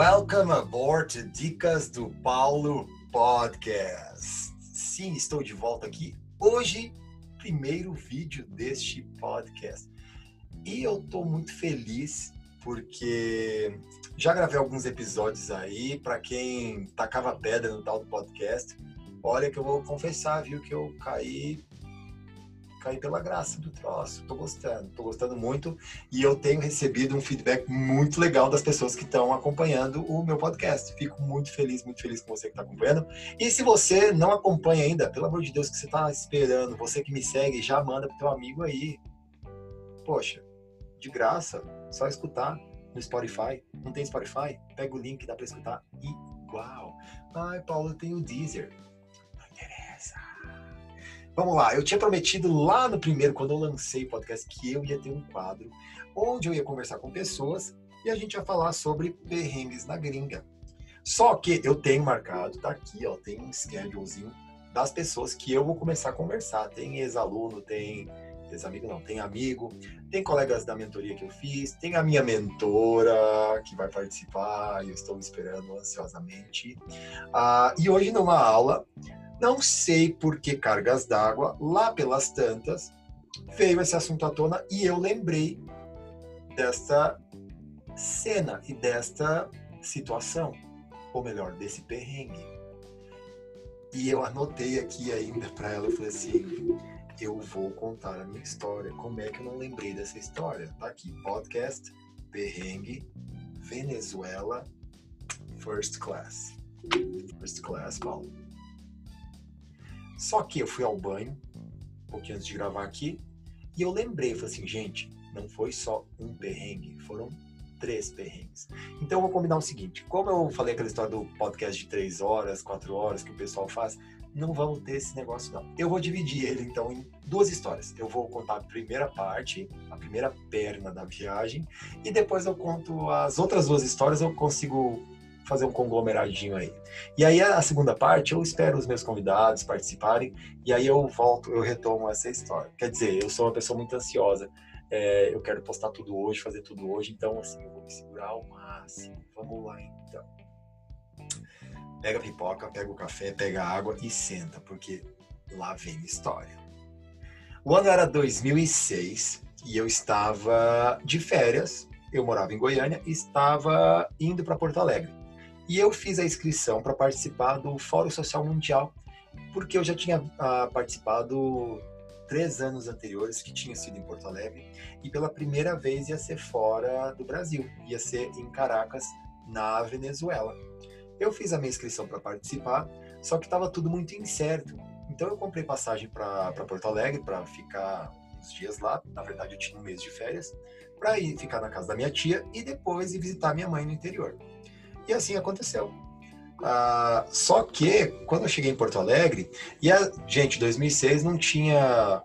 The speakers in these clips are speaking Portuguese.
Welcome aboard Dicas do Paulo Podcast. Sim, estou de volta aqui hoje, primeiro vídeo deste podcast. E eu estou muito feliz porque já gravei alguns episódios aí para quem tacava pedra no tal do podcast. Olha que eu vou confessar, viu, que eu caí caí pela graça do troço. Tô gostando, tô gostando muito e eu tenho recebido um feedback muito legal das pessoas que estão acompanhando o meu podcast. Fico muito feliz, muito feliz com você que está acompanhando. E se você não acompanha ainda, pelo amor de Deus, que você está esperando, você que me segue, já manda pro teu amigo aí. Poxa, de graça, só escutar no Spotify. Não tem Spotify? Pega o link, dá para escutar igual. Ai, Paulo, tenho o Deezer. Vamos lá, eu tinha prometido lá no primeiro, quando eu lancei o podcast, que eu ia ter um quadro onde eu ia conversar com pessoas e a gente ia falar sobre perrengues na gringa. Só que eu tenho marcado, tá aqui, ó, tem um schedulezinho das pessoas que eu vou começar a conversar. Tem ex-aluno, tem ex-amigo não, tem amigo, tem colegas da mentoria que eu fiz, tem a minha mentora que vai participar eu estou esperando ansiosamente. Ah, e hoje numa aula não sei por que cargas d'água, lá pelas tantas, veio esse assunto à tona e eu lembrei desta cena e desta situação, ou melhor, desse perrengue. E eu anotei aqui ainda para ela, eu falei assim, eu vou contar a minha história. Como é que eu não lembrei dessa história? Tá aqui, podcast, perrengue, Venezuela, first class. First class, Paulo. Só que eu fui ao banho, um pouquinho antes de gravar aqui, e eu lembrei, falei assim, gente, não foi só um perrengue, foram três perrengues. Então eu vou combinar o seguinte, como eu falei aquela história do podcast de três horas, quatro horas que o pessoal faz, não vamos ter esse negócio não. Eu vou dividir ele então em duas histórias. Eu vou contar a primeira parte, a primeira perna da viagem, e depois eu conto as outras duas histórias, eu consigo fazer um conglomeradinho aí. E aí a segunda parte, eu espero os meus convidados participarem e aí eu volto, eu retomo essa história. Quer dizer, eu sou uma pessoa muito ansiosa. É, eu quero postar tudo hoje, fazer tudo hoje, então assim, eu vou me segurar ao máximo. Vamos lá então. Pega a pipoca, pega o café, pega a água e senta, porque lá vem história. O ano era 2006 e eu estava de férias. Eu morava em Goiânia e estava indo para Porto Alegre. E eu fiz a inscrição para participar do Fórum Social Mundial, porque eu já tinha ah, participado três anos anteriores, que tinha sido em Porto Alegre, e pela primeira vez ia ser fora do Brasil, ia ser em Caracas, na Venezuela. Eu fiz a minha inscrição para participar, só que estava tudo muito incerto. Então eu comprei passagem para Porto Alegre para ficar uns dias lá. Na verdade, eu tinha um mês de férias para ir ficar na casa da minha tia e depois ir visitar minha mãe no interior. E assim aconteceu. Ah, só que quando eu cheguei em Porto Alegre, e a gente, 2006 não tinha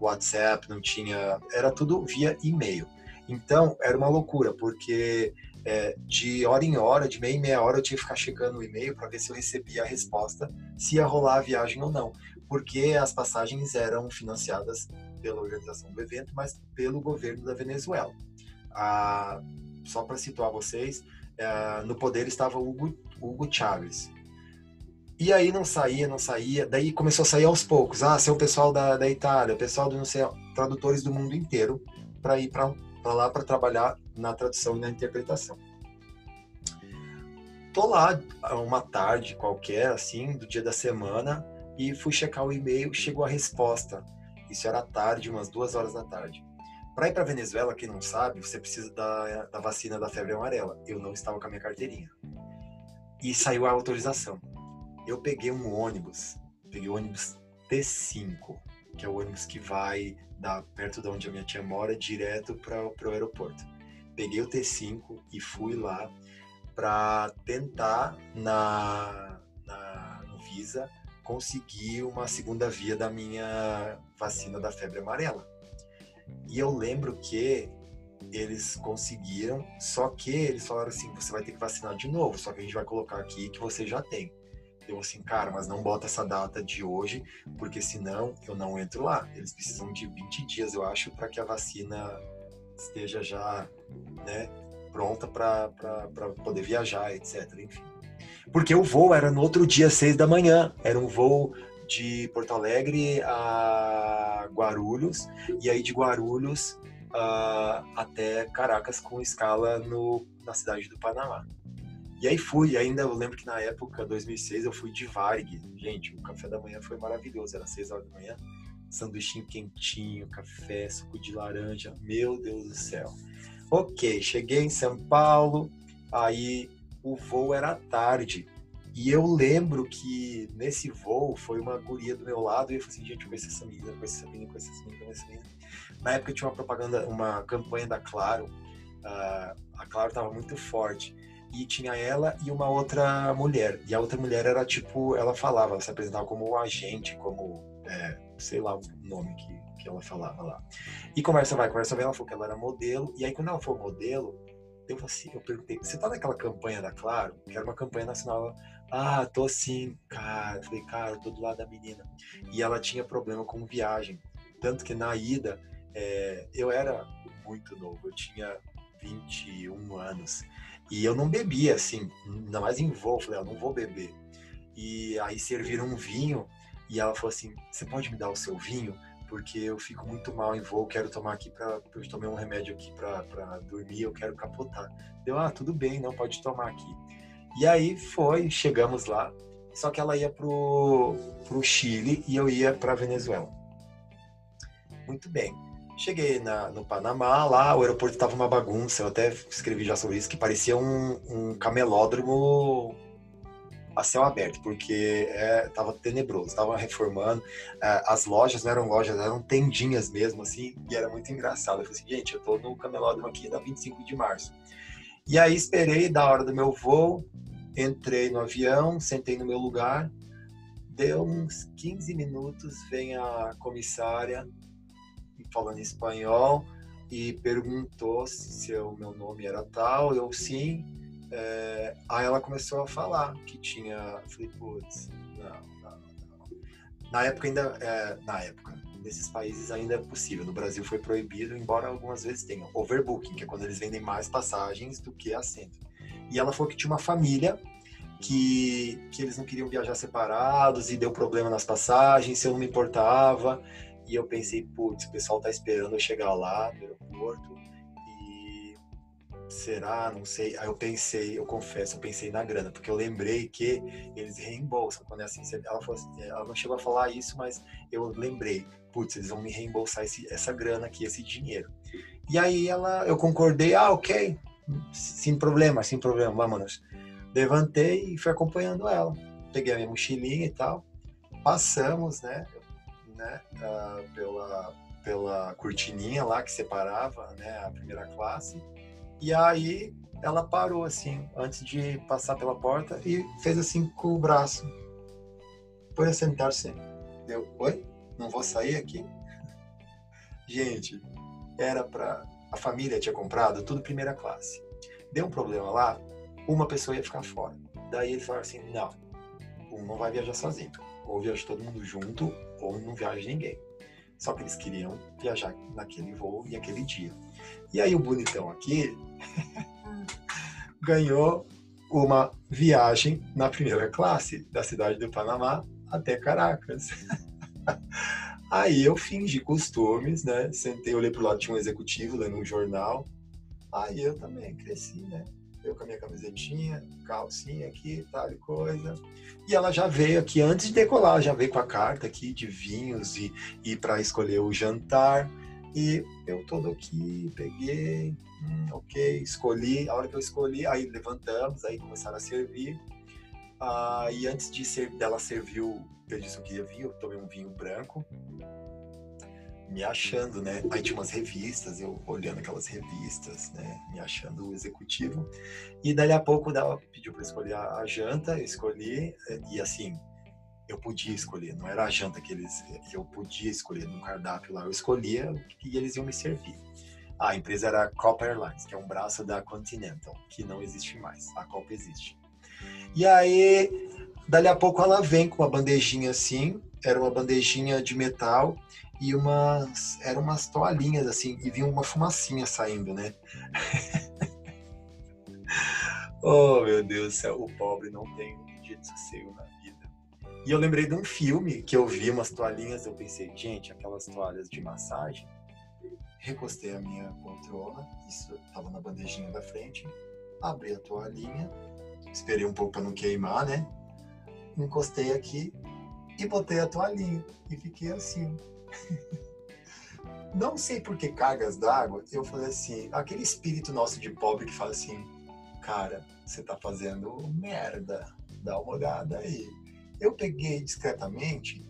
WhatsApp, não tinha, era tudo via e-mail. Então era uma loucura, porque é, de hora em hora, de meia em meia hora, eu tinha que ficar checando o e-mail para ver se eu recebia a resposta, se ia rolar a viagem ou não, porque as passagens eram financiadas pela organização do evento, mas pelo governo da Venezuela. Ah, só para situar vocês, é, no poder estava Hugo, Hugo Chávez. E aí não saía, não saía, daí começou a sair aos poucos. Ah, seu pessoal da, da Itália, pessoal do não sei, tradutores do mundo inteiro para ir para lá para trabalhar na tradução e na interpretação. Tô lá uma tarde qualquer, assim, do dia da semana, e fui checar o e-mail, chegou a resposta. Isso era tarde, umas duas horas da tarde. Para ir para Venezuela, quem não sabe, você precisa da, da vacina da febre amarela. Eu não estava com a minha carteirinha. E saiu a autorização. Eu peguei um ônibus, peguei o ônibus T5, que é o ônibus que vai da perto de onde a minha tia mora direto para o aeroporto. Peguei o T5 e fui lá para tentar na, na no Visa conseguir uma segunda via da minha vacina da febre amarela. E eu lembro que eles conseguiram, só que eles falaram assim: você vai ter que vacinar de novo, só que a gente vai colocar aqui que você já tem. Eu assim, cara, mas não bota essa data de hoje, porque senão eu não entro lá. Eles precisam de 20 dias, eu acho, para que a vacina esteja já, né, pronta para poder viajar, etc. Enfim. Porque o voo era no outro dia, seis da manhã. Era um voo de Porto Alegre a Guarulhos, e aí de Guarulhos uh, até Caracas com escala no, na cidade do Panamá. E aí fui, ainda eu lembro que na época, 2006, eu fui de Varg. Gente, o café da manhã foi maravilhoso, era 6 horas da manhã, sanduichinho quentinho, café, suco de laranja, meu Deus do céu. Ok, cheguei em São Paulo, aí o voo era tarde. E eu lembro que nesse voo foi uma guria do meu lado e eu falei assim, gente, eu conheço essa menina, conheço essa menina, conheço essa menina, conheço essa menina. Na época tinha uma propaganda, uma campanha da Claro, uh, a Claro estava muito forte. E tinha ela e uma outra mulher. E a outra mulher era tipo, ela falava, ela se apresentava como agente, como, é, sei lá o nome que, que ela falava lá. E conversa vai, conversa vai, ela falou que ela era modelo. E aí quando ela foi modelo, eu, assim, eu perguntei, você tá naquela campanha da Claro? Que era uma campanha nacional. Ah, tô sim, cara. Eu falei, cara, eu tô do lado da menina. E ela tinha problema com viagem. Tanto que na ida, é, eu era muito novo, eu tinha 21 anos. E eu não bebia, assim, ainda mais em voo. Falei, eu ah, não vou beber. E aí serviram um vinho e ela falou assim: Você pode me dar o seu vinho? porque eu fico muito mal em voo, quero tomar aqui para eu tomei um remédio aqui para dormir, eu quero capotar. Deu, ah, tudo bem, não pode tomar aqui. E aí foi, chegamos lá, só que ela ia pro, pro Chile e eu ia para Venezuela. Muito bem. Cheguei na, no Panamá, lá o aeroporto estava uma bagunça, eu até escrevi já sobre isso, que parecia um, um camelódromo a céu aberto, porque estava é, tenebroso, estava reformando, é, as lojas não eram lojas, eram tendinhas mesmo, assim, e era muito engraçado. Eu falei assim, gente, eu estou no camelódromo aqui da 25 de março. E aí esperei da hora do meu voo, entrei no avião, sentei no meu lugar, deu uns 15 minutos, vem a comissária falando espanhol e perguntou se o meu nome era tal, eu sim, é, aí ela começou a falar que tinha. Falei, putz, não, não, não. Na época ainda. É, na época, nesses países ainda é possível. No Brasil foi proibido, embora algumas vezes tenham. Overbooking, que é quando eles vendem mais passagens do que assento. E ela falou que tinha uma família que, que eles não queriam viajar separados e deu problema nas passagens, eu não me importava. E eu pensei, putz, o pessoal tá esperando eu chegar lá no aeroporto será? Não sei. Aí eu pensei, eu confesso, eu pensei na grana, porque eu lembrei que eles reembolsam quando é assim. Ela, assim, ela não chegou a falar isso, mas eu lembrei, putz, eles vão me reembolsar esse, essa grana aqui, esse dinheiro. E aí ela, eu concordei, ah, ok, sem problema, sem problema, vamos. Levantei e fui acompanhando ela. Peguei a minha mochilinha e tal. Passamos, né, né, uh, pela, pela cortininha lá que separava, né, a primeira classe e aí ela parou assim, antes de passar pela porta e fez assim com o braço. Pode sentar-se. Deu, oi? Não vou sair aqui? Gente, era para a família tinha comprado tudo primeira classe. Deu um problema lá, uma pessoa ia ficar fora. Daí eles falaram assim: não, um não vai viajar sozinho. Ou viaja todo mundo junto, ou não viaja ninguém. Só que eles queriam viajar naquele voo e aquele dia. E aí o bonitão aqui ganhou uma viagem na primeira classe da cidade do Panamá até Caracas. Aí eu fingi costumes, né? Sentei, olhei pro lado, tinha um executivo lendo um jornal. Aí eu também cresci, né? Eu com a minha camisetinha, calcinha aqui, tal e coisa. E ela já veio aqui antes de decolar, já veio com a carta aqui de vinhos e, e para escolher o jantar. E eu todo aqui, peguei, hum, ok, escolhi. A hora que eu escolhi, aí levantamos, aí começaram a servir. Ah, e antes de ser, dela servir eu disse que queria vinho, eu tomei um vinho branco, me achando, né? Aí tinha umas revistas, eu olhando aquelas revistas, né? Me achando executivo. E dali a pouco ela pediu para escolher a janta, eu escolhi, e assim, eu podia escolher, não era a janta que eles eu podia escolher no cardápio lá, eu escolhia e eles iam me servir. A empresa era a Copa Airlines, que é um braço da Continental, que não existe mais. A Copa existe. E aí, dali a pouco ela vem com uma bandejinha assim, era uma bandejinha de metal e umas eram umas toalhinhas assim, e vinha uma fumacinha saindo, né? Oh, meu Deus do céu, o pobre não tem um dia de sossego na vida. E eu lembrei de um filme que eu vi umas toalhinhas, eu pensei, gente, aquelas toalhas de massagem. Recostei a minha poltrona, isso estava na bandejinha da frente, abri a toalhinha, esperei um pouco para não queimar, né? Encostei aqui e botei a toalhinha e fiquei assim. não sei por que cargas d'água, eu falei assim, aquele espírito nosso de pobre que fala assim, cara, você tá fazendo merda, dá uma olhada aí. Eu peguei discretamente,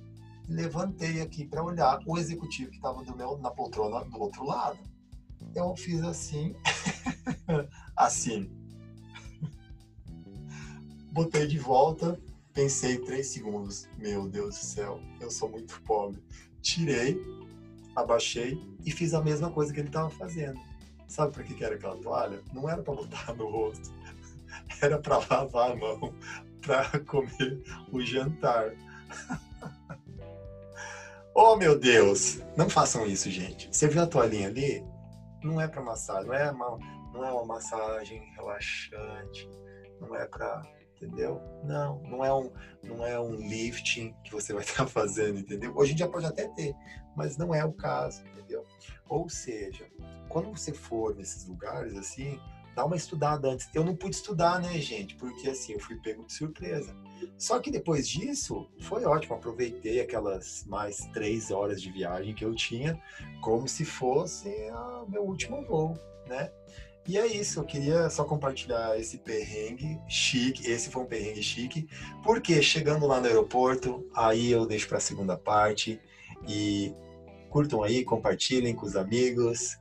levantei aqui para olhar o executivo que estava do meu na poltrona do outro lado. Eu fiz assim, assim. Botei de volta, pensei três segundos. Meu Deus do céu, eu sou muito pobre. Tirei, abaixei e fiz a mesma coisa que ele estava fazendo. Sabe por que, que era aquela toalha? Não era para botar no rosto, era para lavar a mão, para comer o jantar. oh meu Deus! Não façam isso, gente. Você viu a toalhinha ali? Não é para massagem, não é uma, não é uma massagem relaxante, não é para entendeu? Não, não é um, não é um lifting que você vai estar fazendo, entendeu? Hoje em dia pode até ter, mas não é o caso, entendeu? Ou seja, quando você for nesses lugares assim, dá uma estudada antes. Eu não pude estudar, né, gente? Porque assim, eu fui pego de surpresa. Só que depois disso, foi ótimo. Aproveitei aquelas mais três horas de viagem que eu tinha, como se fosse o meu último voo, né? E é isso, eu queria só compartilhar esse perrengue chique. Esse foi um perrengue chique, porque chegando lá no aeroporto, aí eu deixo para a segunda parte. E curtam aí, compartilhem com os amigos.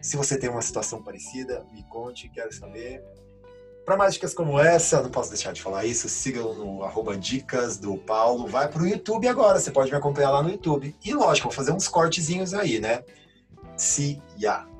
Se você tem uma situação parecida, me conte, quero saber. Para mais dicas como essa, não posso deixar de falar isso, sigam no arroba dicas do Paulo. Vai para o YouTube agora, você pode me acompanhar lá no YouTube. E lógico, vou fazer uns cortezinhos aí, né? Se ya.